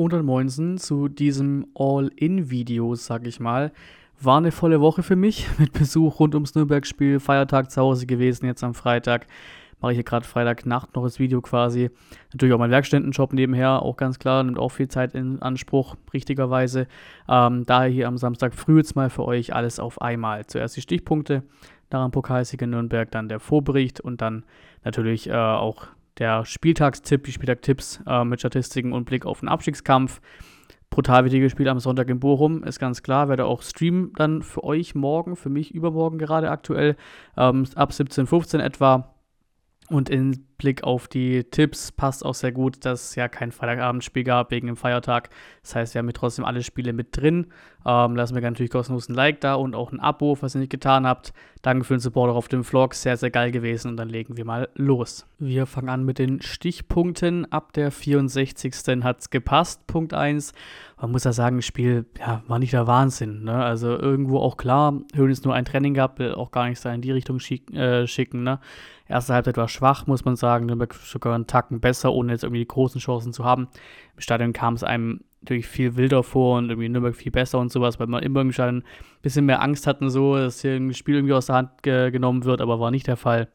und ein Moinsen zu diesem All-In-Video, sag ich mal. War eine volle Woche für mich mit Besuch rund ums Nürnberg-Spiel, Feiertag zu Hause gewesen, jetzt am Freitag. Mache ich hier gerade Freitagnacht noch das Video quasi. Natürlich auch mein Werkstättenjob nebenher, auch ganz klar, nimmt auch viel Zeit in Anspruch, richtigerweise. Ähm, daher hier am Samstag früh jetzt mal für euch alles auf einmal. Zuerst die Stichpunkte, dann am Pokalsieg in Nürnberg, dann der Vorbericht und dann natürlich äh, auch der Spieltagstipp, die Spieltagtipps äh, mit Statistiken und Blick auf den Abstiegskampf. Brutal wichtiges Spiel am Sonntag in Bochum, ist ganz klar. Werde auch streamen dann für euch morgen, für mich übermorgen gerade aktuell, ähm, ab 17.15 etwa. Und in Blick auf die Tipps passt auch sehr gut, dass es ja kein Freitagabendspiel gab wegen dem Feiertag. Das heißt, wir haben hier trotzdem alle Spiele mit drin. Ähm, lassen wir natürlich kostenlos ein Like da und auch ein Abo, falls ihr nicht getan habt. Danke für den Support auch auf dem Vlog, sehr, sehr geil gewesen. Und dann legen wir mal los. Wir fangen an mit den Stichpunkten. Ab der 64. hat es gepasst, Punkt 1. Man muss ja sagen, das Spiel ja, war nicht der Wahnsinn. Ne? Also irgendwo auch klar, Höhlen ist nur ein Training gehabt, will auch gar nicht in die Richtung schick, äh, schicken. Ne? Erste Halbzeit war schwach, muss man sagen. Nürnberg sogar einen Tacken besser, ohne jetzt irgendwie die großen Chancen zu haben. Im Stadion kam es einem natürlich viel wilder vor und irgendwie Nürnberg viel besser und sowas, weil man immer irgendwie ein bisschen mehr Angst hatten, so, dass hier ein Spiel irgendwie aus der Hand ge genommen wird, aber war nicht der Fall.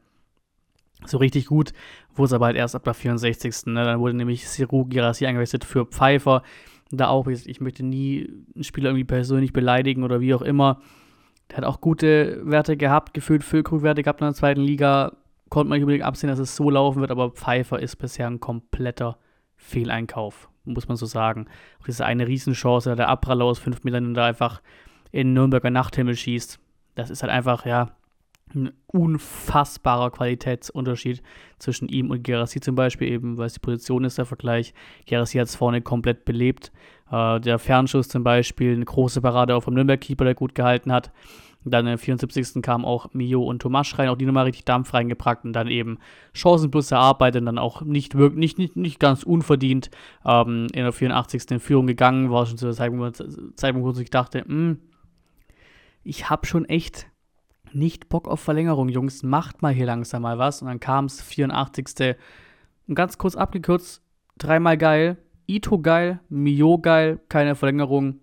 So richtig gut wurde es aber halt erst ab der 64. Ne? Dann wurde nämlich Siru Girassi eingewechselt für Pfeiffer. Da auch, ich möchte nie einen Spieler irgendwie persönlich beleidigen oder wie auch immer. Der hat auch gute Werte gehabt, gefühlt Füllkrug-Werte gehabt in der zweiten Liga konnte man nicht unbedingt absehen, dass es so laufen wird, aber Pfeiffer ist bisher ein kompletter Fehleinkauf, muss man so sagen. Auch diese eine Riesenchance, der Abraller aus fünf Metern da einfach in Nürnberger Nachthimmel schießt. Das ist halt einfach, ja, ein unfassbarer Qualitätsunterschied zwischen ihm und Gerassi zum Beispiel, eben weil es die Position ist, der Vergleich. Gerassi hat es vorne komplett belebt. Äh, der Fernschuss zum Beispiel, eine große Parade auch vom Nürnberg-Keeper, der gut gehalten hat. Dann im 74. kamen auch Mio und Tomasch rein, auch die nochmal richtig Dampf reingepackt und dann eben Chancen plus erarbeitet und dann auch nicht, wirklich, nicht, nicht, nicht ganz unverdient ähm, in der 84. in Führung gegangen. War schon zu der Zeitpunkt, wo ich dachte, hm, ich habe schon echt nicht Bock auf Verlängerung, Jungs, macht mal hier langsam mal was. Und dann kam es 84. Und ganz kurz abgekürzt, dreimal geil, Ito geil, Mio geil, keine Verlängerung,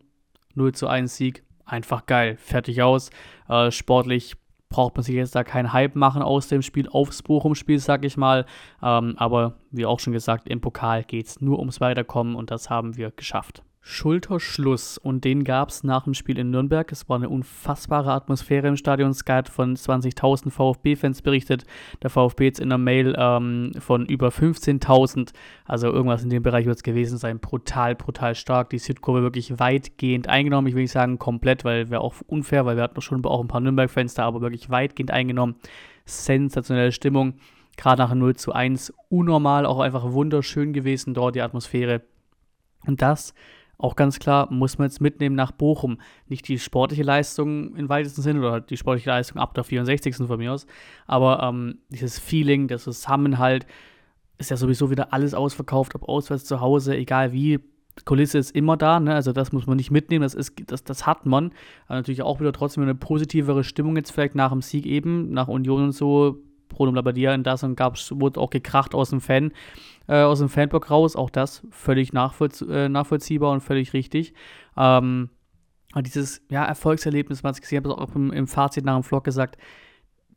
0 zu 1 Sieg einfach geil. Fertig aus. Äh, sportlich braucht man sich jetzt da keinen Hype machen aus dem Spiel aufs Bochum-Spiel, sag ich mal. Ähm, aber wie auch schon gesagt, im Pokal geht es nur ums Weiterkommen und das haben wir geschafft. Schulterschluss und den gab es nach dem Spiel in Nürnberg. Es war eine unfassbare Atmosphäre im Stadion. Sky hat von 20.000 VfB-Fans berichtet. Der VfB jetzt in der Mail ähm, von über 15.000. Also irgendwas in dem Bereich wird es gewesen sein. Brutal, brutal stark. Die Südkurve wirklich weitgehend eingenommen. Ich will nicht sagen komplett, weil wäre auch unfair, weil wir hatten schon auch ein paar Nürnberg-Fans da, aber wirklich weitgehend eingenommen. Sensationelle Stimmung. Gerade nach 0 zu 1 unnormal, auch einfach wunderschön gewesen dort die Atmosphäre. Und das auch ganz klar, muss man jetzt mitnehmen nach Bochum. Nicht die sportliche Leistung im weitesten Sinne oder die sportliche Leistung ab der 64. von mir aus, aber ähm, dieses Feeling, der Zusammenhalt, ist ja sowieso wieder alles ausverkauft, ob auswärts zu Hause, egal wie. Kulisse ist immer da, ne? also das muss man nicht mitnehmen, das, ist, das, das hat man. Aber natürlich auch wieder trotzdem eine positivere Stimmung jetzt vielleicht nach dem Sieg eben, nach Union und so, Bruno Labbadia in das und gab's, wurde auch gekracht aus dem Fan, äh, aus dem Fanblock raus. Auch das völlig nachvollzie äh, nachvollziehbar und völlig richtig. Ähm, dieses ja, Erfolgserlebnis, ich gesehen habe, auch im, im Fazit nach dem Vlog gesagt,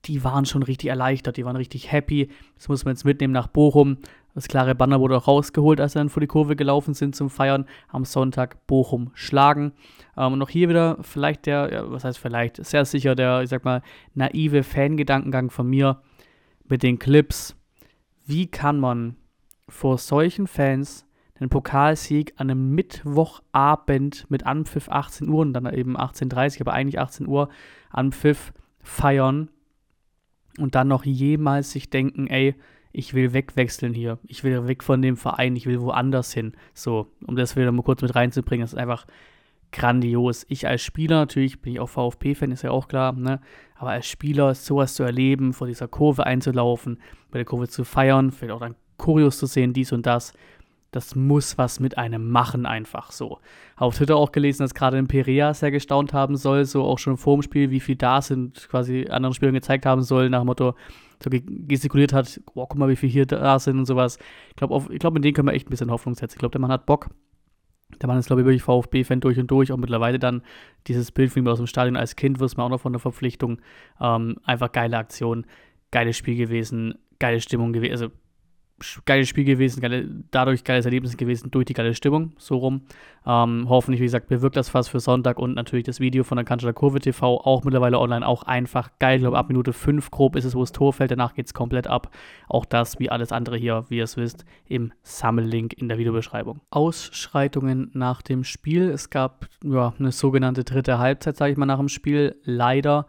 die waren schon richtig erleichtert, die waren richtig happy. Das muss man jetzt mitnehmen nach Bochum. Das klare Banner wurde auch rausgeholt, als sie dann vor die Kurve gelaufen sind zum Feiern. Am Sonntag Bochum schlagen. Ähm, und auch hier wieder vielleicht der, ja, was heißt vielleicht, sehr sicher der, ich sag mal, naive Fangedankengang von mir mit den Clips. Wie kann man vor solchen Fans den Pokalsieg an einem Mittwochabend mit Anpfiff 18 Uhr und dann eben 18.30 Uhr, aber eigentlich 18 Uhr Anpfiff feiern und dann noch jemals sich denken, ey, ich will wegwechseln hier, ich will weg von dem Verein, ich will woanders hin. So, um das wieder mal kurz mit reinzubringen, das ist einfach grandios. Ich als Spieler, natürlich bin ich auch VfB-Fan, ist ja auch klar, ne? aber als Spieler sowas zu erleben, vor dieser Kurve einzulaufen, bei der Kurve zu feiern, vielleicht auch dann Kurios zu sehen, dies und das, das muss was mit einem machen, einfach so. Auf Twitter auch gelesen, dass gerade in Perea sehr gestaunt haben soll, so auch schon vor dem Spiel, wie viel da sind, quasi anderen Spielern gezeigt haben soll, nach dem Motto, so gestikuliert hat, oh, guck mal, wie viel hier da sind und sowas. Ich glaube, glaub, mit denen können wir echt ein bisschen Hoffnung setzen. Ich glaube, der Mann hat Bock Der Mann ist, glaube ich, wirklich VfB-Fan durch und durch. Auch mittlerweile dann dieses Bild von ihm aus dem Stadion als Kind, wirst man auch noch von der Verpflichtung. Ähm, einfach geile Aktion, geiles Spiel gewesen, geile Stimmung gewesen. Also geiles Spiel gewesen, geile, dadurch geiles Erlebnis gewesen, durch die geile Stimmung, so rum. Ähm, hoffentlich, wie gesagt, bewirkt das fast für Sonntag und natürlich das Video von der Kanzler Kurve TV, auch mittlerweile online, auch einfach geil. Ich glaube, ab Minute 5 grob ist es, wo das Tor fällt, danach geht es komplett ab. Auch das, wie alles andere hier, wie ihr es wisst, im Sammellink in der Videobeschreibung. Ausschreitungen nach dem Spiel. Es gab ja, eine sogenannte dritte Halbzeit, sage ich mal, nach dem Spiel. Leider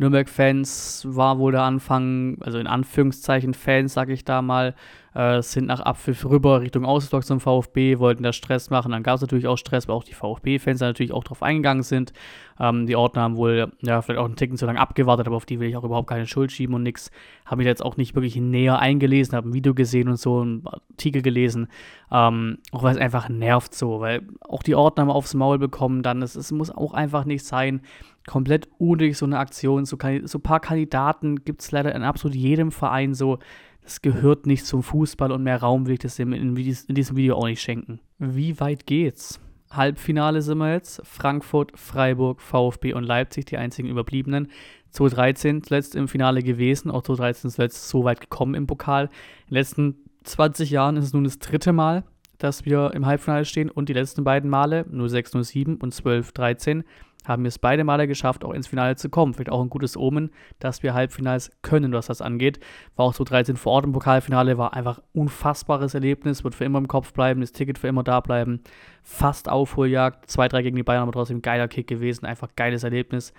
Nürnberg-Fans war wohl der Anfang, also in Anführungszeichen Fans, sage ich da mal, äh, sind nach Abpfiff rüber Richtung Ausdruck zum VfB, wollten da Stress machen. Dann gab es natürlich auch Stress, weil auch die VfB-Fans natürlich auch drauf eingegangen sind. Ähm, die Ordner haben wohl, ja, vielleicht auch einen Ticken zu lange abgewartet, aber auf die will ich auch überhaupt keine Schuld schieben und nichts. Habe mich jetzt auch nicht wirklich näher eingelesen, habe ein Video gesehen und so, einen Artikel gelesen. Ähm, auch weil es einfach nervt so, weil auch die Ordner haben aufs Maul bekommen, dann, es, es muss auch einfach nicht sein komplett unnötig so eine Aktion. So, so ein paar Kandidaten gibt es leider in absolut jedem Verein so. Das gehört nicht zum Fußball und mehr Raum will ich das in, in, diesem Video auch nicht schenken. Wie weit geht's? Halbfinale sind wir jetzt. Frankfurt, Freiburg, VfB und Leipzig, die einzigen Überbliebenen. 2013 zuletzt im Finale gewesen, auch 2013 zuletzt so weit gekommen im Pokal. In den letzten 20 Jahren ist es nun das dritte Mal, dass wir im Halbfinale stehen und die letzten beiden Male, 06, 07 und 12, 13, haben wir es beide Male geschafft, auch ins Finale zu kommen. Vielleicht auch ein gutes Omen, dass wir Halbfinals können, was das angeht. War auch so 13 vor Ort im Pokalfinale, war einfach unfassbares Erlebnis, wird für immer im Kopf bleiben, das Ticket für immer da bleiben. Fast Aufholjagd, 2-3 gegen die Bayern, aber trotzdem geiler Kick gewesen, einfach geiles Erlebnis.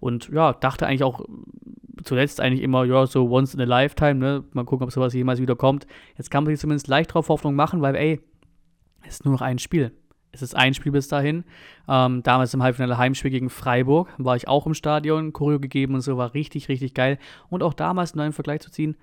Und ja, dachte eigentlich auch zuletzt eigentlich immer, ja, so once in a lifetime, ne? Mal gucken, ob sowas jemals wieder kommt. Jetzt kann man sich zumindest leicht drauf Hoffnung machen, weil, ey, es ist nur noch ein Spiel. Es ist ein Spiel bis dahin. Ähm, damals im Halbfinale Heimspiel gegen Freiburg war ich auch im Stadion, Choreo gegeben und so, war richtig, richtig geil. Und auch damals, einen neuen Vergleich zu ziehen,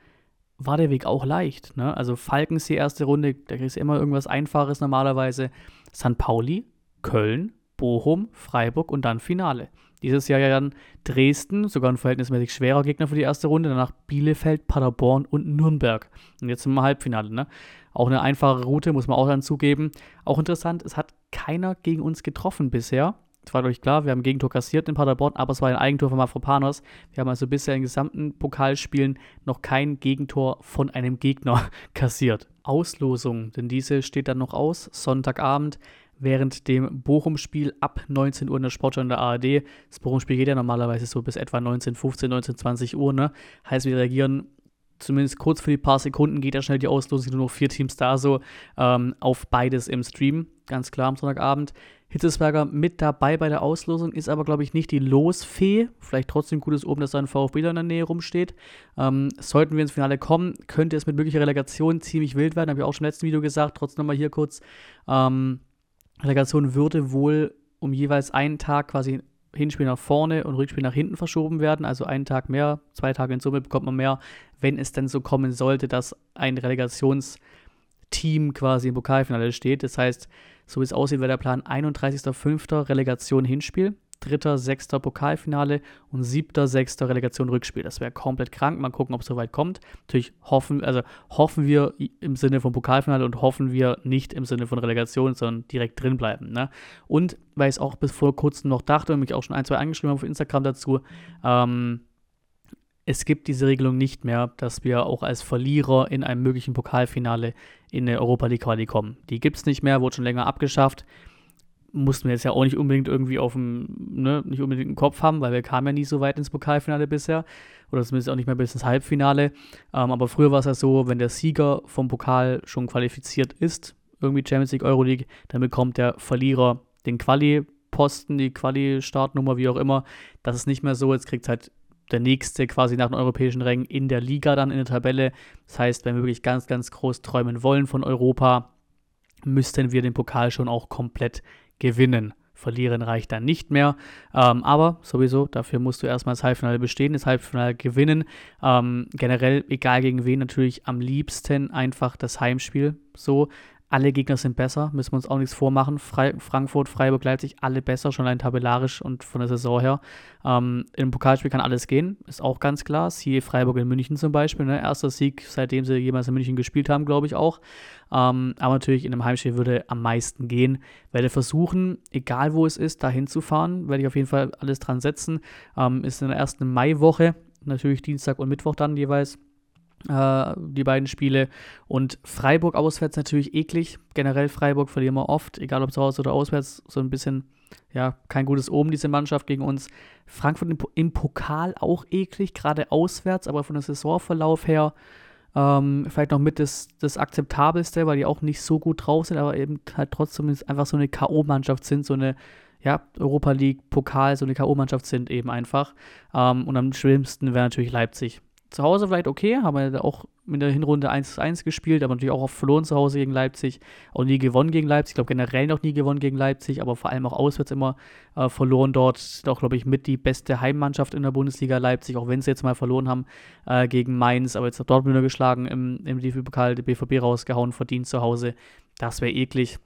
war der Weg auch leicht. Ne? Also Falkens die erste Runde, da kriegst du immer irgendwas Einfaches normalerweise. St. Pauli, Köln, Bochum, Freiburg und dann Finale. Dieses Jahr ja dann Dresden, sogar ein verhältnismäßig schwerer Gegner für die erste Runde, danach Bielefeld, Paderborn und Nürnberg. Und jetzt im Halbfinale. Ne? Auch eine einfache Route, muss man auch dann zugeben. Auch interessant, es hat keiner gegen uns getroffen bisher. Das war, ich, klar. Wir haben ein Gegentor kassiert in Paderborn, aber es war ein Eigentor von Mafropanos. Wir haben also bisher in gesamten Pokalspielen noch kein Gegentor von einem Gegner kassiert. Auslosung, denn diese steht dann noch aus. Sonntagabend während dem Bochum-Spiel ab 19 Uhr in der Sportschau in der ARD. Das Bochum-Spiel geht ja normalerweise so bis etwa 19, 15, 19, 20 Uhr. Ne? Heißt, wir reagieren zumindest kurz für die paar Sekunden geht ja schnell die Auslosung, nur noch vier Teams da so, ähm, auf beides im Stream, ganz klar am Sonntagabend. Hitzesberger mit dabei bei der Auslosung, ist aber, glaube ich, nicht die Losfee. Vielleicht trotzdem gutes oben, dass da ein VfB in der Nähe rumsteht. Ähm, sollten wir ins Finale kommen, könnte es mit möglicher Relegation ziemlich wild werden, habe ich auch schon im letzten Video gesagt. Trotzdem nochmal hier kurz. Ähm, Relegation würde wohl um jeweils einen Tag quasi Hinspiel nach vorne und Rückspiel nach hinten verschoben werden. Also einen Tag mehr, zwei Tage in Summe bekommt man mehr, wenn es denn so kommen sollte, dass ein Relegationsteam quasi im Pokalfinale steht. Das heißt, so wie es aussieht, wäre der Plan 31.05. Relegation Hinspiel, dritter, sechster Pokalfinale und siebter, sechster Relegation Rückspiel. Das wäre komplett krank. Mal gucken, ob es soweit kommt. Natürlich hoffen, also hoffen wir im Sinne von Pokalfinale und hoffen wir nicht im Sinne von Relegation, sondern direkt drin bleiben. Ne? Und weil ich es auch bis vor kurzem noch dachte und mich auch schon ein, zwei angeschrieben habe auf Instagram dazu, ähm, es gibt diese Regelung nicht mehr, dass wir auch als Verlierer in einem möglichen Pokalfinale in eine Europa League Quali kommen. Die gibt es nicht mehr, wurde schon länger abgeschafft mussten wir jetzt ja auch nicht unbedingt irgendwie auf dem, ne, nicht unbedingt im Kopf haben, weil wir kamen ja nie so weit ins Pokalfinale bisher. Oder zumindest auch nicht mehr bis ins Halbfinale. Ähm, aber früher war es ja so, wenn der Sieger vom Pokal schon qualifiziert ist, irgendwie Champions League, Euroleague, dann bekommt der Verlierer den Quali-Posten, die Quali-Startnummer, wie auch immer. Das ist nicht mehr so. Jetzt kriegt halt der nächste quasi nach den europäischen Rängen in der Liga dann in der Tabelle. Das heißt, wenn wir wirklich ganz, ganz groß träumen wollen von Europa, müssten wir den Pokal schon auch komplett gewinnen. Verlieren reicht dann nicht mehr. Ähm, aber sowieso, dafür musst du erstmal das Halbfinale bestehen, das Halbfinale gewinnen. Ähm, generell, egal gegen wen, natürlich am liebsten einfach das Heimspiel. So, Alle Gegner sind besser, müssen wir uns auch nichts vormachen. Fre Frankfurt, Freiburg, Leipzig, alle besser, schon allein tabellarisch und von der Saison her. Ähm, Im Pokalspiel kann alles gehen, ist auch ganz klar. Siehe Freiburg in München zum Beispiel, ne? erster Sieg, seitdem sie jemals in München gespielt haben, glaube ich auch. Ähm, aber natürlich in einem Heimspiel würde am meisten gehen. Werde versuchen, egal wo es ist, da hinzufahren. Werde ich auf jeden Fall alles dran setzen. Ähm, ist in der ersten Maiwoche, natürlich Dienstag und Mittwoch dann jeweils äh, die beiden Spiele. Und Freiburg auswärts natürlich eklig. Generell Freiburg verlieren wir oft, egal ob zu Hause oder auswärts. So ein bisschen, ja, kein gutes Oben, diese Mannschaft gegen uns. Frankfurt im, im Pokal auch eklig, gerade auswärts, aber von der Saisonverlauf her ähm, vielleicht noch mit das, das Akzeptabelste, weil die auch nicht so gut drauf sind, aber eben halt trotzdem einfach so eine K.O.-Mannschaft sind, so eine ja, Europa League, Pokal, so eine K.O.-Mannschaft sind eben einfach. Ähm, und am schlimmsten wäre natürlich Leipzig zu Hause vielleicht okay, haben wir auch in der Hinrunde 1-1 gespielt, aber natürlich auch oft verloren zu Hause gegen Leipzig, auch nie gewonnen gegen Leipzig, ich glaube generell noch nie gewonnen gegen Leipzig, aber vor allem auch auswärts immer äh, verloren dort, auch glaube ich mit die beste Heimmannschaft in der Bundesliga Leipzig, auch wenn sie jetzt mal verloren haben äh, gegen Mainz, aber jetzt hat Dortmund geschlagen im, im DFB-Pokal, der BVB rausgehauen, verdient zu Hause, das wäre eklig.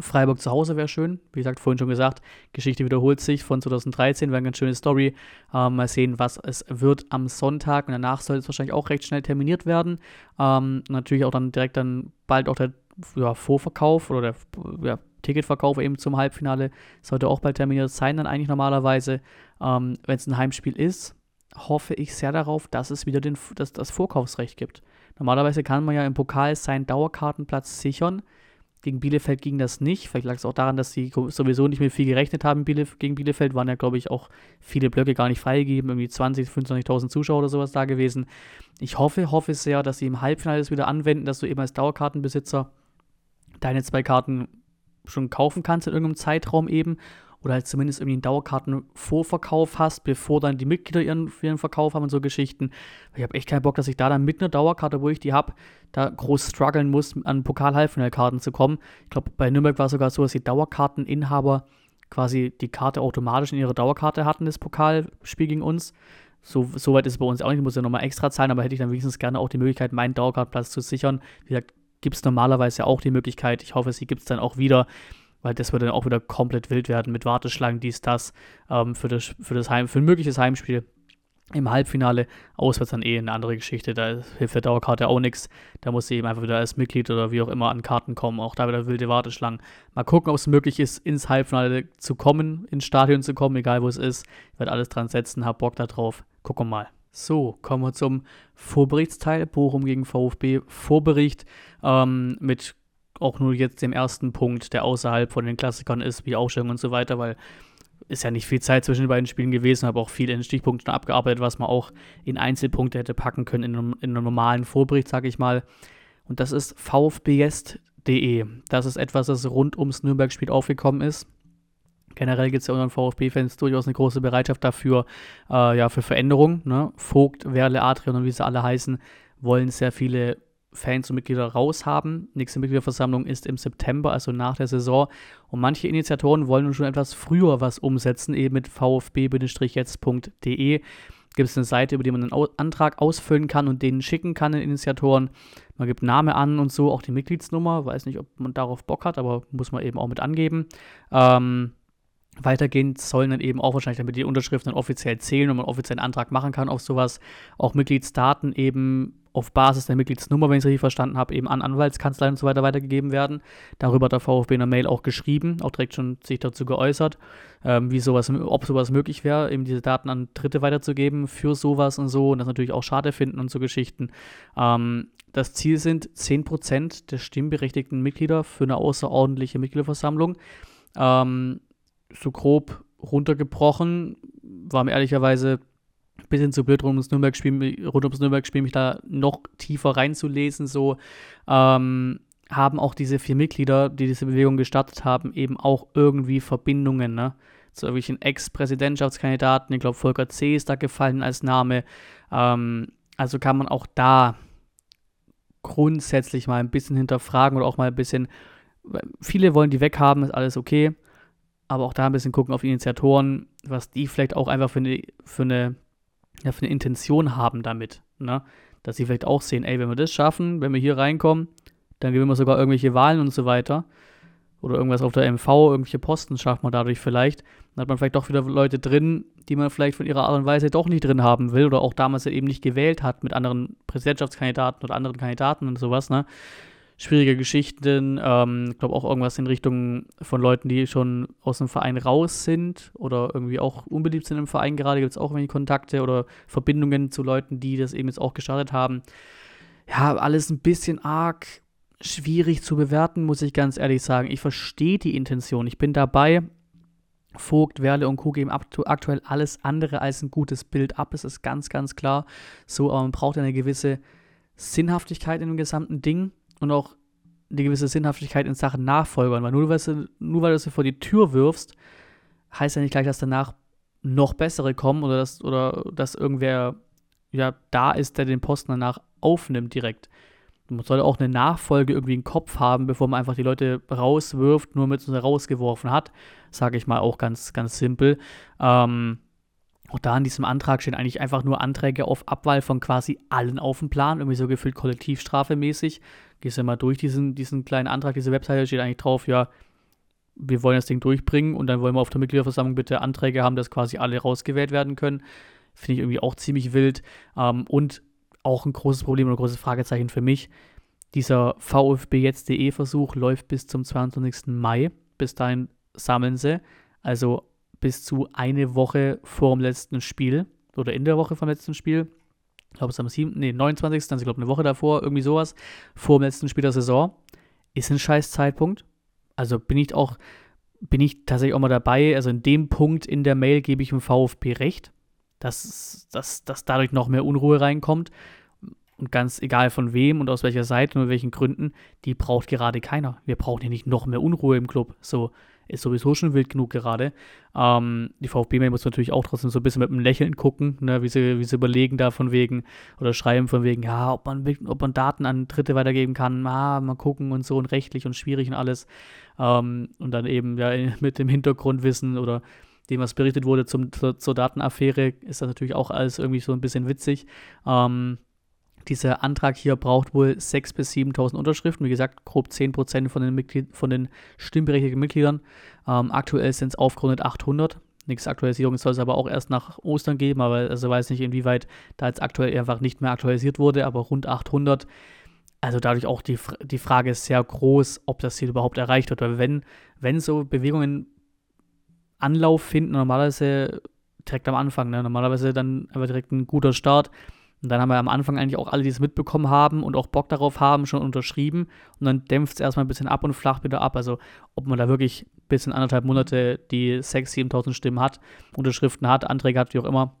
Freiburg zu Hause wäre schön. Wie gesagt, vorhin schon gesagt, Geschichte wiederholt sich von 2013, wäre eine ganz schöne Story. Ähm, mal sehen, was es wird am Sonntag. Und danach soll es wahrscheinlich auch recht schnell terminiert werden. Ähm, natürlich auch dann direkt dann bald auch der ja, Vorverkauf oder der ja, Ticketverkauf eben zum Halbfinale sollte auch bald terminiert sein, dann eigentlich normalerweise. Ähm, Wenn es ein Heimspiel ist, hoffe ich sehr darauf, dass es wieder den, dass das Vorkaufsrecht gibt. Normalerweise kann man ja im Pokal seinen Dauerkartenplatz sichern gegen Bielefeld ging das nicht. Vielleicht lag es auch daran, dass sie sowieso nicht mehr viel gerechnet haben Bielef gegen Bielefeld. Waren ja, glaube ich, auch viele Blöcke gar nicht freigegeben. Irgendwie 20, 25.000 Zuschauer oder sowas da gewesen. Ich hoffe, hoffe sehr, dass sie im Halbfinale das wieder anwenden, dass du eben als Dauerkartenbesitzer deine zwei Karten schon kaufen kannst in irgendeinem Zeitraum eben oder halt zumindest irgendwie einen Dauerkartenvorverkauf hast, bevor dann die Mitglieder ihren, ihren Verkauf haben und so Geschichten. Ich habe echt keinen Bock, dass ich da dann mit einer Dauerkarte, wo ich die habe, da groß strugglen muss, an Pokal-Halbfinalkarten zu kommen. Ich glaube, bei Nürnberg war es sogar so, dass die Dauerkarteninhaber quasi die Karte automatisch in ihre Dauerkarte hatten, das Pokalspiel gegen uns. So, so weit ist es bei uns auch nicht, ich muss ja nochmal extra zahlen, aber hätte ich dann wenigstens gerne auch die Möglichkeit, meinen Dauerkartenplatz zu sichern. Wie gesagt, gibt es normalerweise auch die Möglichkeit. Ich hoffe, sie gibt es dann auch wieder weil das würde dann auch wieder komplett wild werden mit Warteschlangen, dies, das, ähm, für, das für, das Heim, für ein mögliches Heimspiel im Halbfinale. Auswärts dann eh eine andere Geschichte, da hilft der Dauerkarte auch nichts. Da muss sie eben einfach wieder als Mitglied oder wie auch immer an Karten kommen. Auch da wieder wilde Warteschlangen. Mal gucken, ob es möglich ist, ins Halbfinale zu kommen, ins Stadion zu kommen, egal wo es ist. Ich werde alles dran setzen, hab Bock da drauf. Gucken wir mal. So, kommen wir zum Vorberichtsteil. Bochum gegen VfB. Vorbericht ähm, mit auch nur jetzt dem ersten Punkt, der außerhalb von den Klassikern ist, wie Aufstellung und so weiter, weil ist ja nicht viel Zeit zwischen den beiden Spielen gewesen, habe auch viel in Stichpunkten abgearbeitet, was man auch in Einzelpunkte hätte packen können in einem, in einem normalen Vorbericht, sage ich mal. Und das ist vfbest.de. Das ist etwas, das rund ums Nürnberg-Spiel aufgekommen ist. Generell gibt es ja unseren VfB-Fans durchaus eine große Bereitschaft dafür, äh, ja, für Veränderungen. Ne? Vogt, Werle, Adrian und wie sie alle heißen, wollen sehr viele Fans und Mitglieder raushaben. Nächste Mitgliederversammlung ist im September, also nach der Saison. Und manche Initiatoren wollen schon etwas früher was umsetzen, eben mit vfb-jetzt.de gibt es eine Seite, über die man einen Antrag ausfüllen kann und denen schicken kann, den Initiatoren. Man gibt Name an und so, auch die Mitgliedsnummer. Weiß nicht, ob man darauf Bock hat, aber muss man eben auch mit angeben. Ähm, Weitergehend sollen dann eben auch wahrscheinlich, damit die Unterschriften dann offiziell zählen und man offiziell einen Antrag machen kann auf sowas, auch Mitgliedsdaten eben auf Basis der Mitgliedsnummer, wenn ich es richtig verstanden habe, eben an Anwaltskanzleien und so weiter weitergegeben werden. Darüber hat der VfB in der Mail auch geschrieben, auch direkt schon sich dazu geäußert, ähm, wie sowas, ob sowas möglich wäre, eben diese Daten an Dritte weiterzugeben für sowas und so und das natürlich auch schade finden und so Geschichten. Ähm, das Ziel sind 10% der stimmberechtigten Mitglieder für eine außerordentliche Mitgliederversammlung. Ähm, so grob runtergebrochen, war mir ehrlicherweise ein bisschen zu blöd, rund ums Nürnberg-Spiel, rund ums Nürnberg-Spiel mich da noch tiefer reinzulesen. So ähm, haben auch diese vier Mitglieder, die diese Bewegung gestartet haben, eben auch irgendwie Verbindungen, ne? Zu irgendwelchen Ex-Präsidentschaftskandidaten. Ich glaube, Volker C. ist da gefallen als Name. Ähm, also kann man auch da grundsätzlich mal ein bisschen hinterfragen oder auch mal ein bisschen. Viele wollen die weghaben, ist alles okay aber auch da ein bisschen gucken auf Initiatoren, was die vielleicht auch einfach für eine, für eine, ja, für eine Intention haben damit. Ne? Dass sie vielleicht auch sehen, ey, wenn wir das schaffen, wenn wir hier reinkommen, dann gewinnen wir sogar irgendwelche Wahlen und so weiter. Oder irgendwas auf der MV, irgendwelche Posten schafft man dadurch vielleicht. Dann hat man vielleicht doch wieder Leute drin, die man vielleicht von ihrer Art und Weise doch nicht drin haben will oder auch damals eben nicht gewählt hat mit anderen Präsidentschaftskandidaten oder anderen Kandidaten und sowas, ne? Schwierige Geschichten, ähm, ich glaube auch irgendwas in Richtung von Leuten, die schon aus dem Verein raus sind oder irgendwie auch unbeliebt sind im Verein gerade, gibt es auch irgendwie Kontakte oder Verbindungen zu Leuten, die das eben jetzt auch gestartet haben. Ja, alles ein bisschen arg schwierig zu bewerten, muss ich ganz ehrlich sagen. Ich verstehe die Intention, ich bin dabei, Vogt, Werle und Co. geben aktuell alles andere als ein gutes Bild ab. Es ist ganz, ganz klar so, aber man braucht eine gewisse Sinnhaftigkeit in dem gesamten Ding und auch eine gewisse Sinnhaftigkeit in Sachen Nachfolgern. Weil nur, weil du, nur weil du sie vor die Tür wirfst, heißt ja nicht gleich, dass danach noch bessere kommen oder dass, oder dass irgendwer ja da ist, der den Posten danach aufnimmt direkt. Man soll auch eine Nachfolge irgendwie im Kopf haben, bevor man einfach die Leute rauswirft, nur mit sie rausgeworfen hat. Sage ich mal auch ganz, ganz simpel. Ähm, auch da in diesem Antrag stehen eigentlich einfach nur Anträge auf Abwahl von quasi allen auf dem Plan, irgendwie so gefühlt kollektivstrafemäßig. Gehst du mal durch diesen, diesen kleinen Antrag, diese Webseite steht eigentlich drauf, ja, wir wollen das Ding durchbringen und dann wollen wir auf der Mitgliederversammlung bitte Anträge haben, dass quasi alle rausgewählt werden können. Finde ich irgendwie auch ziemlich wild. Ähm, und auch ein großes Problem oder ein großes Fragezeichen für mich. Dieser VfB jetzt.de Versuch läuft bis zum 22. Mai. Bis dahin sammeln sie. Also bis zu eine Woche vor dem letzten Spiel oder in der Woche vom letzten Spiel. Ich glaube, es ist am 7., nee, 29. Also ich glaube, eine Woche davor, irgendwie sowas, vor dem letzten Spiel der Saison. Ist ein scheiß Zeitpunkt. Also bin ich auch, bin ich tatsächlich auch mal dabei. Also in dem Punkt in der Mail gebe ich dem VfB recht dass, dass, dass dadurch noch mehr Unruhe reinkommt. Und ganz egal von wem und aus welcher Seite und welchen Gründen, die braucht gerade keiner. Wir brauchen hier nicht noch mehr Unruhe im Club. So ist sowieso schon wild genug gerade. Ähm, die VfB-Mail muss natürlich auch trotzdem so ein bisschen mit einem Lächeln gucken, ne, wie, sie, wie sie überlegen da von wegen oder schreiben von wegen, ja, ob man, ob man Daten an Dritte weitergeben kann, ah, mal gucken und so und rechtlich und schwierig und alles. Ähm, und dann eben ja mit dem Hintergrundwissen oder dem, was berichtet wurde zum, zur, zur, Datenaffäre, ist das natürlich auch alles irgendwie so ein bisschen witzig. Ähm, dieser Antrag hier braucht wohl 6.000 bis 7.000 Unterschriften. Wie gesagt, grob 10% von den, Mitglied von den stimmberechtigten Mitgliedern. Ähm, aktuell sind es aufgerundet 800. Nächste Aktualisierung soll es aber auch erst nach Ostern geben, aber also weiß nicht, inwieweit da jetzt aktuell einfach nicht mehr aktualisiert wurde, aber rund 800. Also dadurch auch die, die Frage ist sehr groß, ob das Ziel überhaupt erreicht wird. Weil wenn, wenn so Bewegungen Anlauf finden, normalerweise direkt am Anfang, ne? normalerweise dann aber direkt ein guter Start. Und dann haben wir am Anfang eigentlich auch alle, die es mitbekommen haben und auch Bock darauf haben, schon unterschrieben. Und dann dämpft es erstmal ein bisschen ab und flacht wieder ab. Also, ob man da wirklich bis in anderthalb Monate die 6.000, 7.000 Stimmen hat, Unterschriften hat, Anträge hat, wie auch immer,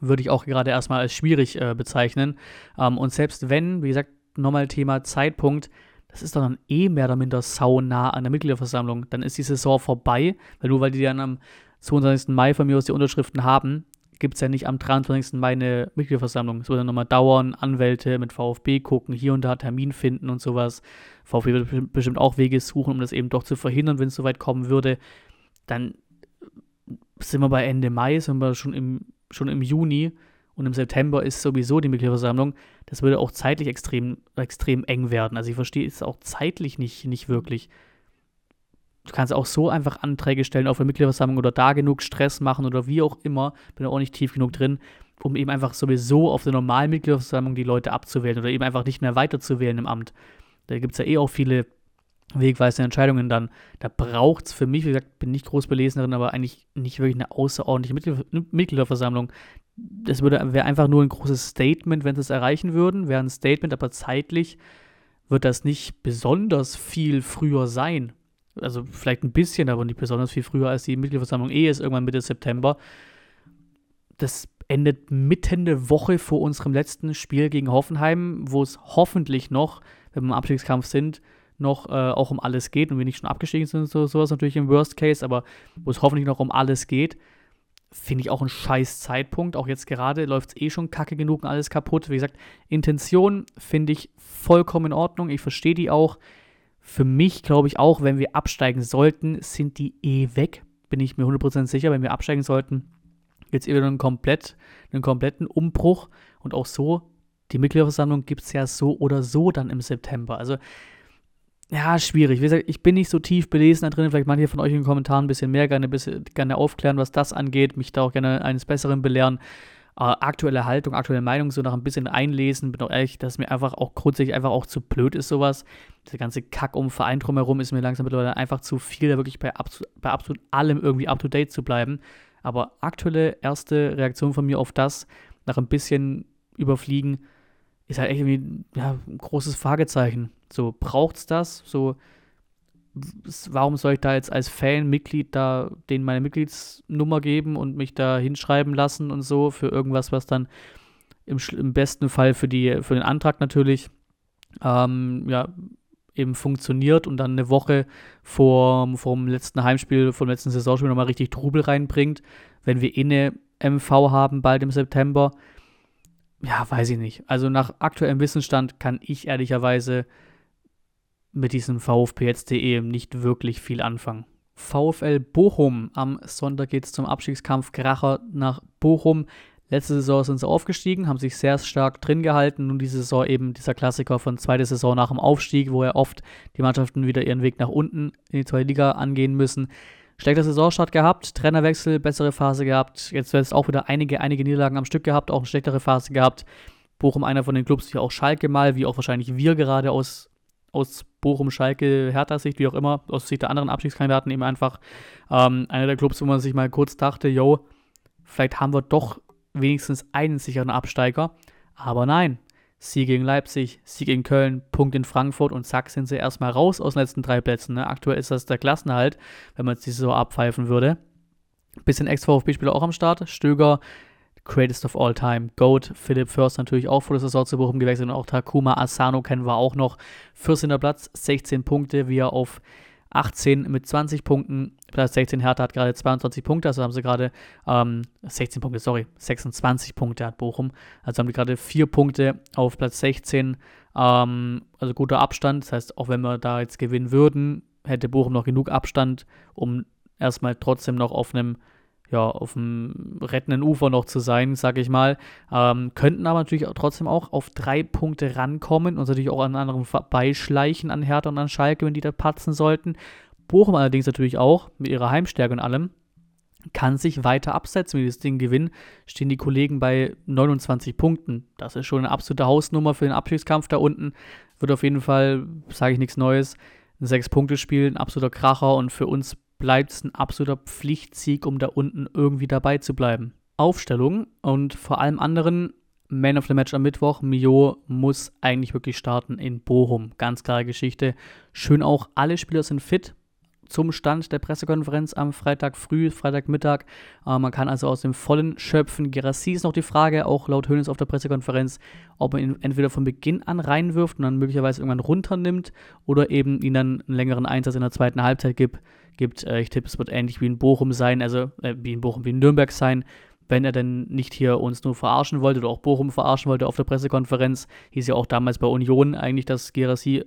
würde ich auch gerade erstmal als schwierig äh, bezeichnen. Ähm, und selbst wenn, wie gesagt, nochmal Thema Zeitpunkt, das ist doch dann eh mehr oder minder saunah an der Mitgliederversammlung. Dann ist die Saison vorbei, weil nur weil die dann am 22. Mai von mir aus die Unterschriften haben, gibt es ja nicht am 23. Mai eine Mitgliederversammlung. Es wird dann nochmal dauern, Anwälte mit VfB gucken, hier und da Termin finden und sowas. VfB wird bestimmt auch Wege suchen, um das eben doch zu verhindern, wenn es soweit kommen würde. Dann sind wir bei Ende Mai, sind wir schon im, schon im Juni und im September ist sowieso die Mitgliederversammlung. Das würde auch zeitlich extrem, extrem eng werden. Also ich verstehe es auch zeitlich nicht, nicht wirklich. Du kannst auch so einfach Anträge stellen auf der Mitgliederversammlung oder da genug Stress machen oder wie auch immer. Bin auch nicht tief genug drin, um eben einfach sowieso auf der normalen Mitgliederversammlung die Leute abzuwählen oder eben einfach nicht mehr weiterzuwählen im Amt. Da gibt es ja eh auch viele wegweisende Entscheidungen dann. Da braucht es für mich, wie gesagt, bin nicht groß belesen darin, aber eigentlich nicht wirklich eine außerordentliche Mitgliederversammlung das wäre einfach nur ein großes Statement, wenn sie es erreichen würden. Wäre ein Statement, aber zeitlich wird das nicht besonders viel früher sein. Also vielleicht ein bisschen, aber nicht besonders viel früher als die Mitgliederversammlung eh ist, irgendwann Mitte September. Das endet mitten der Woche vor unserem letzten Spiel gegen Hoffenheim, wo es hoffentlich noch, wenn wir im Abstiegskampf sind, noch äh, auch um alles geht und wir nicht schon abgestiegen sind, so, sowas natürlich im Worst Case, aber wo es hoffentlich noch um alles geht finde ich auch ein scheiß Zeitpunkt. Auch jetzt gerade läuft es eh schon kacke genug und alles kaputt. Wie gesagt, Intention finde ich vollkommen in Ordnung. Ich verstehe die auch. Für mich glaube ich auch, wenn wir absteigen sollten, sind die eh weg. Bin ich mir 100% sicher. Wenn wir absteigen sollten, gibt es eh einen, komplett, einen kompletten Umbruch. Und auch so, die Mitgliederversammlung gibt es ja so oder so dann im September. Also ja, schwierig. Wie gesagt, ich bin nicht so tief belesen da drin. Vielleicht manche von euch in den Kommentaren ein bisschen mehr gerne, bisschen, gerne aufklären, was das angeht. Mich da auch gerne eines Besseren belehren. Äh, aktuelle Haltung, aktuelle Meinung so nach ein bisschen einlesen. Bin auch ehrlich, dass mir einfach auch grundsätzlich einfach auch zu blöd ist, sowas. Der ganze Kack um Verein drumherum ist mir langsam mittlerweile einfach zu viel, da wirklich bei, abso bei absolut allem irgendwie up to date zu bleiben. Aber aktuelle erste Reaktion von mir auf das, nach ein bisschen überfliegen, ist halt echt irgendwie ja, ein großes Fragezeichen. So, braucht es das? So, warum soll ich da jetzt als Fan, Mitglied da denen meine Mitgliedsnummer geben und mich da hinschreiben lassen und so für irgendwas, was dann im, im besten Fall für, die, für den Antrag natürlich ähm, ja, eben funktioniert und dann eine Woche vor vom letzten Heimspiel, vom letzten Saisonspiel nochmal richtig Trubel reinbringt, wenn wir inne MV haben bald im September ja, weiß ich nicht. Also nach aktuellem Wissensstand kann ich ehrlicherweise mit diesem VfB jetzt.de nicht wirklich viel anfangen. VfL Bochum. Am Sonntag geht es zum Abstiegskampf Kracher nach Bochum. Letzte Saison sind sie aufgestiegen, haben sich sehr stark drin gehalten. Nun diese Saison eben dieser Klassiker von zweiter Saison nach dem Aufstieg, wo ja oft die Mannschaften wieder ihren Weg nach unten in die zweite Liga angehen müssen. Schlechter Saisonstart gehabt, Trainerwechsel, bessere Phase gehabt. Jetzt wird es auch wieder einige, einige Niederlagen am Stück gehabt, auch eine schlechtere Phase gehabt. Bochum einer von den Clubs, wie auch Schalke mal, wie auch wahrscheinlich wir gerade aus, aus Bochum, Schalke, Hertha-Sicht, wie auch immer, aus Sicht der anderen Abstiegskandidaten eben einfach ähm, einer der Clubs, wo man sich mal kurz dachte, yo, vielleicht haben wir doch wenigstens einen sicheren Absteiger. Aber nein, Sieg gegen Leipzig, Sieg gegen Köln, Punkt in Frankfurt und zack sind sie erstmal raus aus den letzten drei Plätzen. Ne? Aktuell ist das der Klassenhalt, wenn man es diese so abpfeifen würde. Bisschen Ex-VfB-Spieler auch am Start. Stöger, Greatest of All Time. Goat, Philipp First natürlich auch vor der Saison zu Bochum gewechselt und auch Takuma Asano kennen wir auch noch. 14. Platz, 16 Punkte, wie er auf 18 mit 20 Punkten. Platz 16 Hertha hat gerade 22 Punkte, also haben sie gerade ähm, 16 Punkte, sorry, 26 Punkte hat Bochum. Also haben die gerade 4 Punkte auf Platz 16. Ähm, also guter Abstand. Das heißt, auch wenn wir da jetzt gewinnen würden, hätte Bochum noch genug Abstand, um erstmal trotzdem noch auf einem ja, auf dem rettenden Ufer noch zu sein, sag ich mal. Ähm, könnten aber natürlich auch trotzdem auch auf drei Punkte rankommen und natürlich auch an anderen vorbeischleichen an Hertha und an Schalke, wenn die da patzen sollten. Bochum allerdings natürlich auch mit ihrer Heimstärke und allem kann sich weiter absetzen, wenn die das Ding gewinnen, stehen die Kollegen bei 29 Punkten. Das ist schon eine absolute Hausnummer für den Abschiedskampf da unten. Wird auf jeden Fall, sage ich nichts Neues, ein Sechs-Punkte-Spiel, ein absoluter Kracher und für uns bleibt es ein absoluter Pflichtsieg, um da unten irgendwie dabei zu bleiben. Aufstellung und vor allem anderen Man of the Match am Mittwoch. Mio muss eigentlich wirklich starten in Bochum. Ganz klare Geschichte. Schön auch, alle Spieler sind fit zum Stand der Pressekonferenz am Freitag früh, Freitagmittag. Äh, man kann also aus dem Vollen schöpfen. Gerassi ist noch die Frage, auch laut Hönes auf der Pressekonferenz, ob man ihn entweder von Beginn an reinwirft und dann möglicherweise irgendwann runternimmt oder eben ihn dann einen längeren Einsatz in der zweiten Halbzeit gibt gibt. Äh, ich tippe, es wird ähnlich wie in Bochum sein, also äh, wie in Bochum, wie in Nürnberg sein. Wenn er denn nicht hier uns nur verarschen wollte oder auch Bochum verarschen wollte auf der Pressekonferenz, hieß ja auch damals bei Union eigentlich, dass Gerassi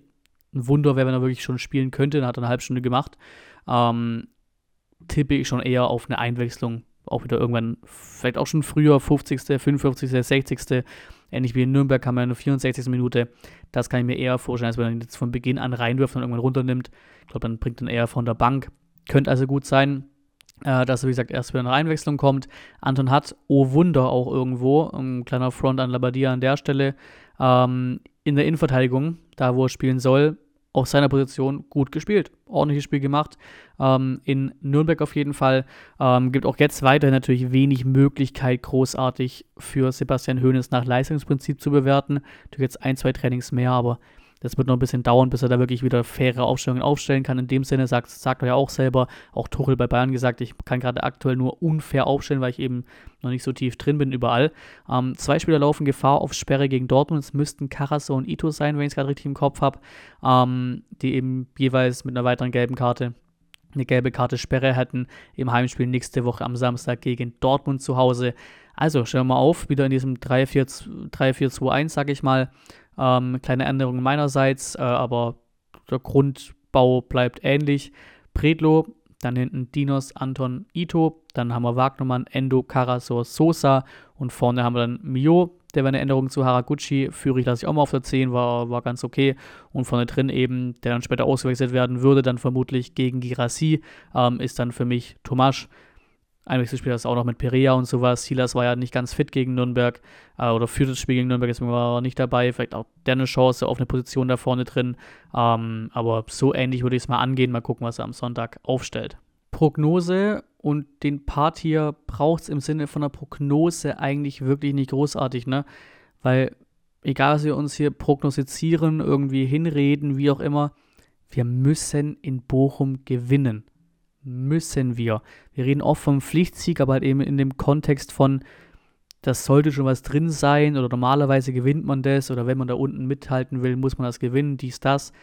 ein Wunder wäre, wenn er wirklich schon spielen könnte. Dann hat er eine halbe Stunde gemacht. Ähm, tippe ich schon eher auf eine Einwechslung. Auch wieder irgendwann, vielleicht auch schon früher, 50., 55., 60. Ähnlich wie in Nürnberg kam er in der 64. Minute. Das kann ich mir eher vorstellen, als wenn er jetzt von Beginn an reinwirft und irgendwann runternimmt. Ich glaube, dann bringt er eher von der Bank. Könnte also gut sein, äh, dass er, wie gesagt, erst wieder eine Einwechslung kommt. Anton hat, oh Wunder, auch irgendwo, ein kleiner Front an Labadia an der Stelle, ähm, in der Innenverteidigung, da wo er spielen soll, auf seiner Position gut gespielt. Ordentliches Spiel gemacht. Ähm, in Nürnberg auf jeden Fall. Ähm, gibt auch jetzt weiterhin natürlich wenig Möglichkeit, großartig für Sebastian Hoeneß nach Leistungsprinzip zu bewerten. Natürlich jetzt ein, zwei Trainings mehr, aber das wird noch ein bisschen dauern, bis er da wirklich wieder faire Aufstellungen aufstellen kann. In dem Sinne sagt, sagt er ja auch selber, auch Tuchel bei Bayern gesagt, ich kann gerade aktuell nur unfair aufstellen, weil ich eben noch nicht so tief drin bin überall. Ähm, zwei Spieler laufen Gefahr auf Sperre gegen Dortmund. Es müssten Carasso und Ito sein, wenn ich es gerade richtig im Kopf habe, ähm, die eben jeweils mit einer weiteren gelben Karte eine gelbe Karte Sperre hätten im Heimspiel nächste Woche am Samstag gegen Dortmund zu Hause. Also schauen wir mal auf, wieder in diesem 3-4-2-1, sage ich mal. Ähm, kleine Änderungen meinerseits, äh, aber der Grundbau bleibt ähnlich. Predlo, dann hinten Dinos, Anton, Ito, dann haben wir Wagnermann, Endo, Karasor, Sosa und vorne haben wir dann Mio, der war eine Änderung zu Haraguchi. Führig lasse ich auch mal auf der 10, war, war ganz okay. Und vorne drin eben, der dann später ausgewechselt werden würde, dann vermutlich gegen Girassi, ähm, ist dann für mich Tomasch. Einwechselspieler ist auch noch mit Perea und sowas. Silas war ja nicht ganz fit gegen Nürnberg äh, oder für das Spiel gegen Nürnberg, deswegen war er nicht dabei. Vielleicht auch der eine Chance auf eine Position da vorne drin. Ähm, aber so ähnlich würde ich es mal angehen. Mal gucken, was er am Sonntag aufstellt. Prognose und den Part hier braucht es im Sinne von einer Prognose eigentlich wirklich nicht großartig, ne? Weil egal, was wir uns hier prognostizieren, irgendwie hinreden, wie auch immer, wir müssen in Bochum gewinnen müssen wir. Wir reden oft vom Pflichtsieg, aber halt eben in dem Kontext von, das sollte schon was drin sein oder normalerweise gewinnt man das oder wenn man da unten mithalten will, muss man das gewinnen, dies, das.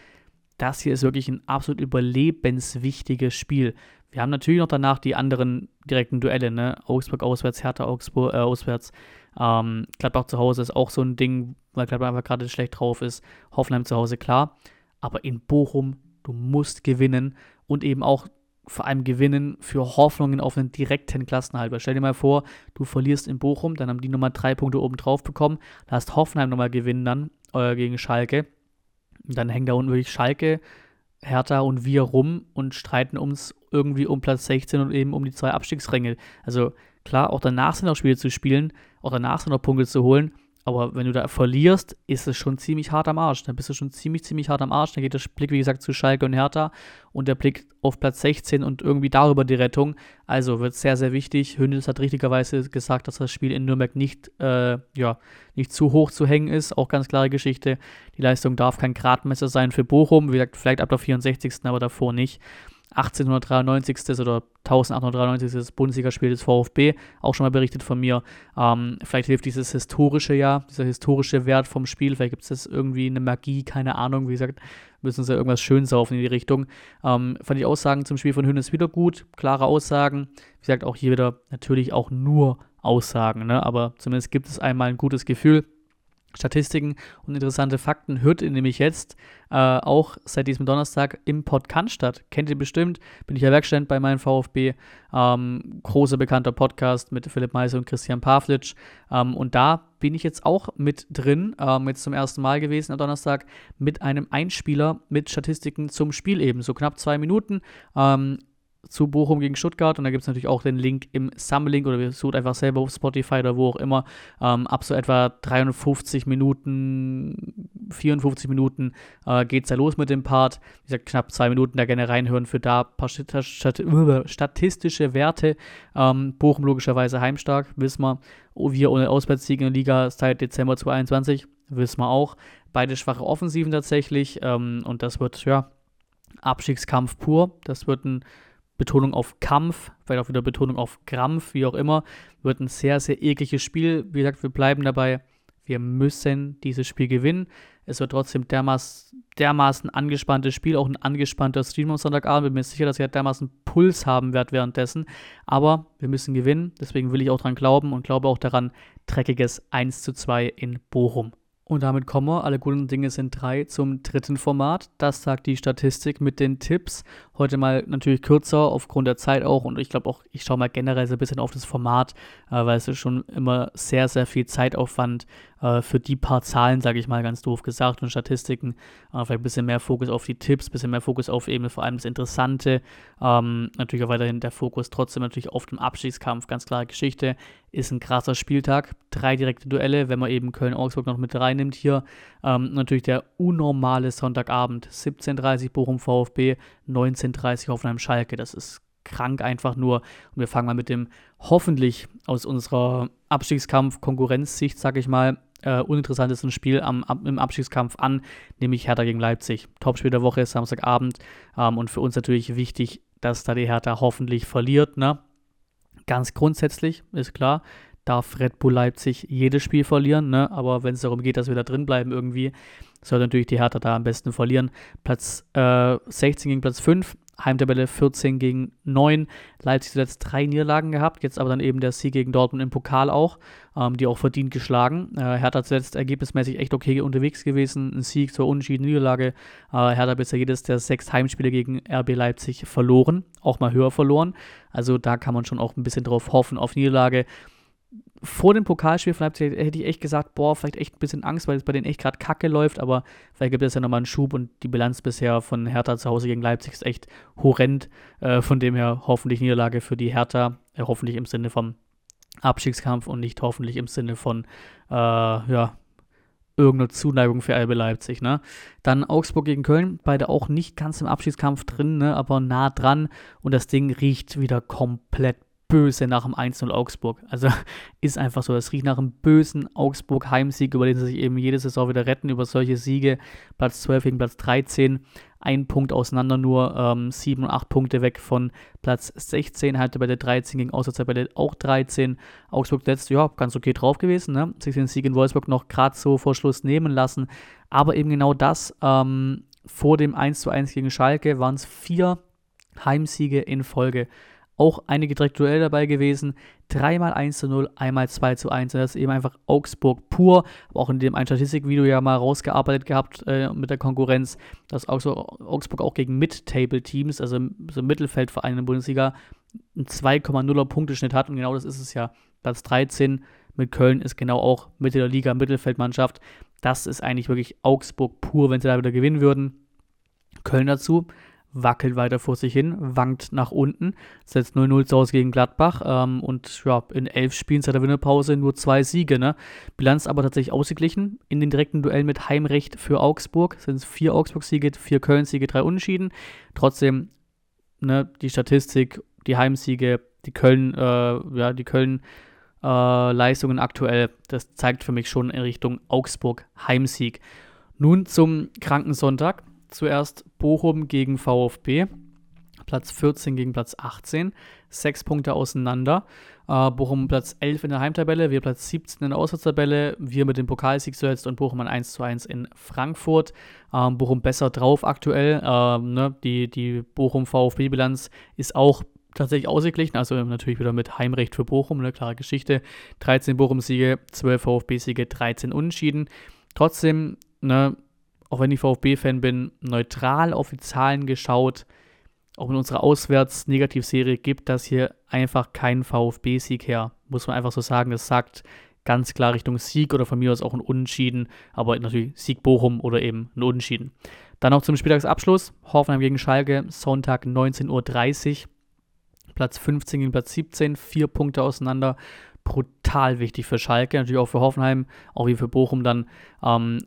Das hier ist wirklich ein absolut überlebenswichtiges Spiel. Wir haben natürlich noch danach die anderen direkten Duelle, ne? Augsburg auswärts, Hertha Augsburg äh, auswärts. Ähm, Gladbach zu Hause ist auch so ein Ding, weil Gladbach einfach gerade schlecht drauf ist. Hoffenheim zu Hause, klar. Aber in Bochum, du musst gewinnen und eben auch vor allem gewinnen für Hoffnungen auf einen direkten Klassenhalt. Weil stell dir mal vor, du verlierst in Bochum, dann haben die nochmal drei Punkte oben drauf bekommen, da hast Hoffenheim nochmal gewinnen dann äh, gegen Schalke. Und dann hängen da unten wirklich Schalke, Hertha und wir rum und streiten uns irgendwie um Platz 16 und eben um die zwei Abstiegsränge. Also klar, auch danach sind noch Spiele zu spielen, auch danach sind noch Punkte zu holen, aber wenn du da verlierst, ist es schon ziemlich hart am Arsch. Dann bist du schon ziemlich, ziemlich hart am Arsch. Dann geht der Blick, wie gesagt, zu Schalke und Hertha und der Blick auf Platz 16 und irgendwie darüber die Rettung. Also wird sehr, sehr wichtig. Hündes hat richtigerweise gesagt, dass das Spiel in Nürnberg nicht, äh, ja, nicht zu hoch zu hängen ist. Auch ganz klare Geschichte. Die Leistung darf kein Gradmesser sein für Bochum. Wie gesagt, vielleicht ab der 64., aber davor nicht. 1893. oder 1893. Bundesligaspiel des VfB, auch schon mal berichtet von mir. Ähm, vielleicht hilft dieses historische Jahr, dieser historische Wert vom Spiel, vielleicht gibt es irgendwie eine Magie, keine Ahnung, wie gesagt, müssen sie irgendwas schön saufen in die Richtung. Ähm, fand ich Aussagen zum Spiel von Hönes wieder gut, klare Aussagen. Wie gesagt, auch hier wieder natürlich auch nur Aussagen, ne? aber zumindest gibt es einmal ein gutes Gefühl. Statistiken und interessante Fakten hört ihr nämlich jetzt äh, auch seit diesem Donnerstag im Podcast statt. Kennt ihr bestimmt, bin ich ja Werkstudent bei meinem VfB. Ähm, großer bekannter Podcast mit Philipp Meiser und Christian Pavlic. Ähm, und da bin ich jetzt auch mit drin, ähm, jetzt zum ersten Mal gewesen am Donnerstag, mit einem Einspieler mit Statistiken zum Spiel eben. So knapp zwei Minuten. Ähm, zu Bochum gegen Stuttgart und da gibt es natürlich auch den Link im Summerlink oder wir suchen einfach selber auf Spotify oder wo auch immer. Ähm, ab so etwa 53 Minuten, 54 Minuten äh, geht es da los mit dem Part. Wie gesagt, knapp zwei Minuten da gerne reinhören für da ein paar statistische Werte. Ähm, Bochum logischerweise heimstark, wissen wir. Oh, wir ohne Auswärtssieg in der Liga seit Dezember 2021, wissen wir auch. Beide schwache Offensiven tatsächlich ähm, und das wird, ja, Abstiegskampf pur. Das wird ein Betonung auf Kampf, vielleicht auch wieder Betonung auf Krampf, wie auch immer. Wird ein sehr, sehr ekliges Spiel. Wie gesagt, wir bleiben dabei. Wir müssen dieses Spiel gewinnen. Es wird trotzdem dermaßen, dermaßen angespanntes Spiel, auch ein angespannter Stream am Sonntagabend. Bin mir sicher, dass ihr dermaßen Puls haben werdet währenddessen. Aber wir müssen gewinnen. Deswegen will ich auch daran glauben und glaube auch daran, dreckiges 1 zu 2 in Bochum. Und damit kommen wir, alle guten Dinge sind drei, zum dritten Format. Das sagt die Statistik mit den Tipps. Heute mal natürlich kürzer, aufgrund der Zeit auch. Und ich glaube auch, ich schaue mal generell so ein bisschen auf das Format, äh, weil es ist schon immer sehr, sehr viel Zeitaufwand äh, für die paar Zahlen, sage ich mal ganz doof gesagt, und Statistiken. Äh, vielleicht ein bisschen mehr Fokus auf die Tipps, ein bisschen mehr Fokus auf eben vor allem das Interessante. Ähm, natürlich auch weiterhin der Fokus trotzdem natürlich auf dem Abstiegskampf. Ganz klare Geschichte. Ist ein krasser Spieltag. Drei direkte Duelle, wenn man eben Köln-Augsburg noch mit reinnimmt hier. Ähm, natürlich der unnormale Sonntagabend. 17.30 Bochum VfB, 19.30 Hoffenheim Schalke. Das ist krank einfach nur. Und wir fangen mal mit dem hoffentlich aus unserer Abstiegskampf-Konkurrenzsicht, sag ich mal, äh, uninteressantesten Spiel am, ab, im Abstiegskampf an, nämlich Hertha gegen Leipzig. Topspiel der Woche, Samstagabend. Ähm, und für uns natürlich wichtig, dass da die Hertha hoffentlich verliert. Ne? Ganz grundsätzlich ist klar, darf Red Bull Leipzig jedes Spiel verlieren, ne? aber wenn es darum geht, dass wir da drin bleiben irgendwie, sollte natürlich die Hertha da am besten verlieren. Platz äh, 16 gegen Platz 5, Heimtabelle 14 gegen 9. Leipzig zuletzt drei Niederlagen gehabt, jetzt aber dann eben der Sieg gegen Dortmund im Pokal auch, ähm, die auch verdient geschlagen. Äh, Hertha zuletzt ergebnismäßig echt okay unterwegs gewesen, ein Sieg zur unentschiedenen Niederlage. Äh, Hertha bisher jedes der sechs Heimspiele gegen RB Leipzig verloren, auch mal höher verloren. Also da kann man schon auch ein bisschen drauf hoffen auf Niederlage. Vor dem Pokalspiel von Leipzig hätte ich echt gesagt, boah, vielleicht echt ein bisschen Angst, weil es bei denen echt gerade kacke läuft, aber vielleicht gibt es ja nochmal einen Schub und die Bilanz bisher von Hertha zu Hause gegen Leipzig ist echt horrend. Äh, von dem her hoffentlich Niederlage für die Hertha, äh, hoffentlich im Sinne vom Abstiegskampf und nicht hoffentlich im Sinne von, äh, ja, irgendeine Zuneigung für RB Leipzig. Ne? Dann Augsburg gegen Köln, beide auch nicht ganz im Abschiedskampf drin, ne? aber nah dran und das Ding riecht wieder komplett böse nach dem 1-0 Augsburg. Also ist einfach so, es riecht nach einem bösen Augsburg-Heimsieg, über den sie sich eben jede Saison wieder retten, über solche Siege. Platz 12 gegen Platz 13, ein Punkt auseinander nur, ähm, 7 und 8 Punkte weg von Platz 16, halt bei der 13 gegen Auswärtstabelle auch 13. Augsburg letzt, ja, ganz okay drauf gewesen, ne? Sich den Sieg in Wolfsburg noch gerade so vor Schluss nehmen lassen. Aber eben genau das, ähm, vor dem 1 gegen Schalke waren es vier Heimsiege in Folge auch einige direkt Duell dabei gewesen. Dreimal 1 zu 0, einmal 2 zu 1. Das ist eben einfach Augsburg pur. Aber auch in dem ein Statistikvideo ja mal rausgearbeitet gehabt äh, mit der Konkurrenz, dass Augsburg auch gegen Mid-Table-Teams, also so Mittelfeldvereine in der Bundesliga, einen 2,0er Punkteschnitt hat. Und genau das ist es ja. Platz 13 mit Köln ist genau auch Mitte der Liga, Mittelfeldmannschaft. Das ist eigentlich wirklich Augsburg pur, wenn sie da wieder gewinnen würden. Köln dazu wackelt weiter vor sich hin, wankt nach unten, setzt 0-0 zu Hause gegen Gladbach ähm, und ja, in elf Spielen seit der Winterpause nur zwei Siege. Ne? Bilanz aber tatsächlich ausgeglichen. In den direkten Duellen mit Heimrecht für Augsburg sind es vier Augsburg-Siege, vier Köln-Siege, drei Unentschieden. Trotzdem ne, die Statistik, die Heimsiege, die Köln, äh, ja, die Köln äh, Leistungen aktuell, das zeigt für mich schon in Richtung Augsburg Heimsieg. Nun zum Krankensonntag. Zuerst Bochum gegen VfB. Platz 14 gegen Platz 18. Sechs Punkte auseinander. Äh, Bochum Platz 11 in der Heimtabelle, wir Platz 17 in der Auswärtstabelle. Wir mit dem Pokalsieg zuletzt und Bochum ein 1 zu 1 in Frankfurt. Ähm, Bochum besser drauf aktuell. Ähm, ne? Die, die Bochum-VfB-Bilanz ist auch tatsächlich ausgeglichen, also natürlich wieder mit Heimrecht für Bochum, eine klare Geschichte. 13 Bochum-Siege, 12 VfB-Siege, 13 Unentschieden. Trotzdem, ne, auch wenn ich VfB-Fan bin, neutral auf die Zahlen geschaut, auch in unserer Auswärts-Negativserie gibt das hier einfach keinen VfB-Sieg her. Muss man einfach so sagen. Das sagt ganz klar Richtung Sieg oder von mir aus auch ein Unentschieden, aber natürlich Sieg Bochum oder eben ein Unentschieden. Dann noch zum Spieltagsabschluss. Hoffenheim gegen Schalke, Sonntag 19.30 Uhr. Platz 15 gegen Platz 17, vier Punkte auseinander. Brutal wichtig für Schalke, natürlich auch für Hoffenheim, auch wie für Bochum dann. Ähm,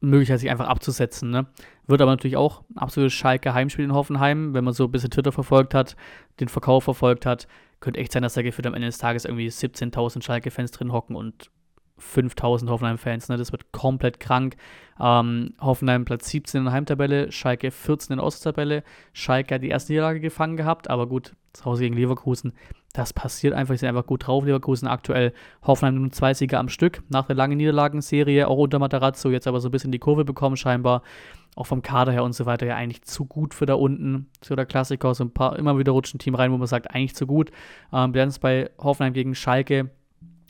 Möglichkeit, sich einfach abzusetzen. Ne? Wird aber natürlich auch ein absolutes Schalke Heimspiel in Hoffenheim, wenn man so ein bisschen Twitter verfolgt hat, den Verkauf verfolgt hat. Könnte echt sein, dass da gefühlt am Ende des Tages irgendwie 17.000 Schalke-Fans drin hocken und 5000 Hoffenheim-Fans. Ne? Das wird komplett krank. Ähm, Hoffenheim Platz 17 in der Heimtabelle, Schalke 14 in der Osttabelle. Schalke hat die erste Niederlage gefangen gehabt, aber gut, zu Hause gegen Leverkusen. Das passiert einfach, sie sind einfach gut drauf. Leverkusen aktuell Hoffenheim nun zwei Siege am Stück nach der langen Niederlagenserie, auch unter Matarazzo, jetzt aber so ein bisschen die Kurve bekommen scheinbar. Auch vom Kader her und so weiter ja eigentlich zu gut für da unten. So der Klassiker, so ein paar immer wieder rutschen Team rein, wo man sagt, eigentlich zu gut. Ähm, Bilanz bei Hoffenheim gegen Schalke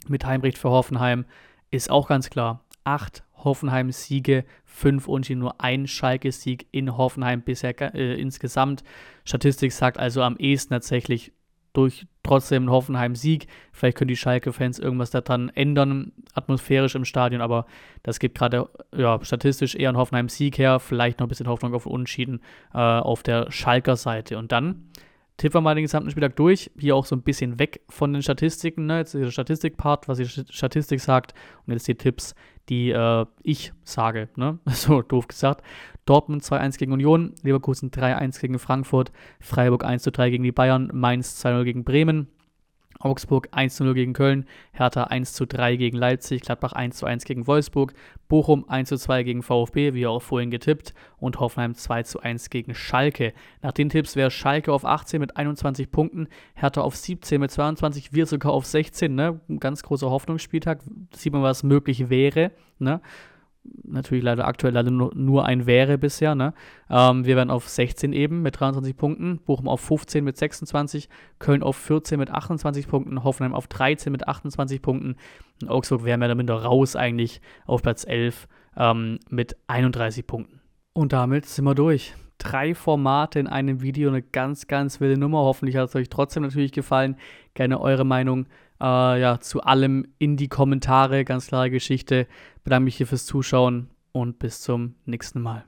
mit Heimrecht für Hoffenheim ist auch ganz klar. Acht Hoffenheim-Siege, fünf und nur ein Schalke-Sieg in Hoffenheim bisher äh, insgesamt. Statistik sagt also am ehesten tatsächlich durch trotzdem einen Hoffenheim-Sieg. Vielleicht können die Schalke-Fans irgendwas daran ändern, atmosphärisch im Stadion, aber das gibt gerade ja, statistisch eher einen Hoffenheim-Sieg her. Vielleicht noch ein bisschen Hoffnung auf Unentschieden äh, auf der Schalker Seite. Und dann tippen wir mal den gesamten Spieltag durch. Hier auch so ein bisschen weg von den Statistiken. Ne? Jetzt ist der Statistik-Part, was die Statistik sagt. Und jetzt die Tipps, die äh, ich sage. Ne? So doof gesagt. Dortmund 2-1 gegen Union, Leverkusen 3-1 gegen Frankfurt, Freiburg 1-3 gegen die Bayern, Mainz 2-0 gegen Bremen, Augsburg 1-0 gegen Köln, Hertha 1-3 gegen Leipzig, Gladbach 1-1 gegen Wolfsburg, Bochum 1-2 gegen VfB, wie auch vorhin getippt, und Hoffenheim 2-1 gegen Schalke. Nach den Tipps wäre Schalke auf 18 mit 21 Punkten, Hertha auf 17 mit 22, wir sogar auf 16, ne? Ganz großer Hoffnungsspieltag, sieht man, was möglich wäre, ne? Natürlich leider aktuell leider nur, nur ein wäre bisher. Ne? Ähm, wir werden auf 16 eben mit 23 Punkten, Bochum auf 15 mit 26, Köln auf 14 mit 28 Punkten, Hoffenheim auf 13 mit 28 Punkten und Augsburg wäre mehr oder minder raus eigentlich auf Platz 11 ähm, mit 31 Punkten. Und damit sind wir durch. Drei Formate in einem Video, eine ganz, ganz wilde Nummer. Hoffentlich hat es euch trotzdem natürlich gefallen. Gerne eure Meinung Äh, ja, zu allem in die Kommentare, ganz klare Geschichte. Bedanke mich hier fürs Zuschauen und bis zum nächsten Mal.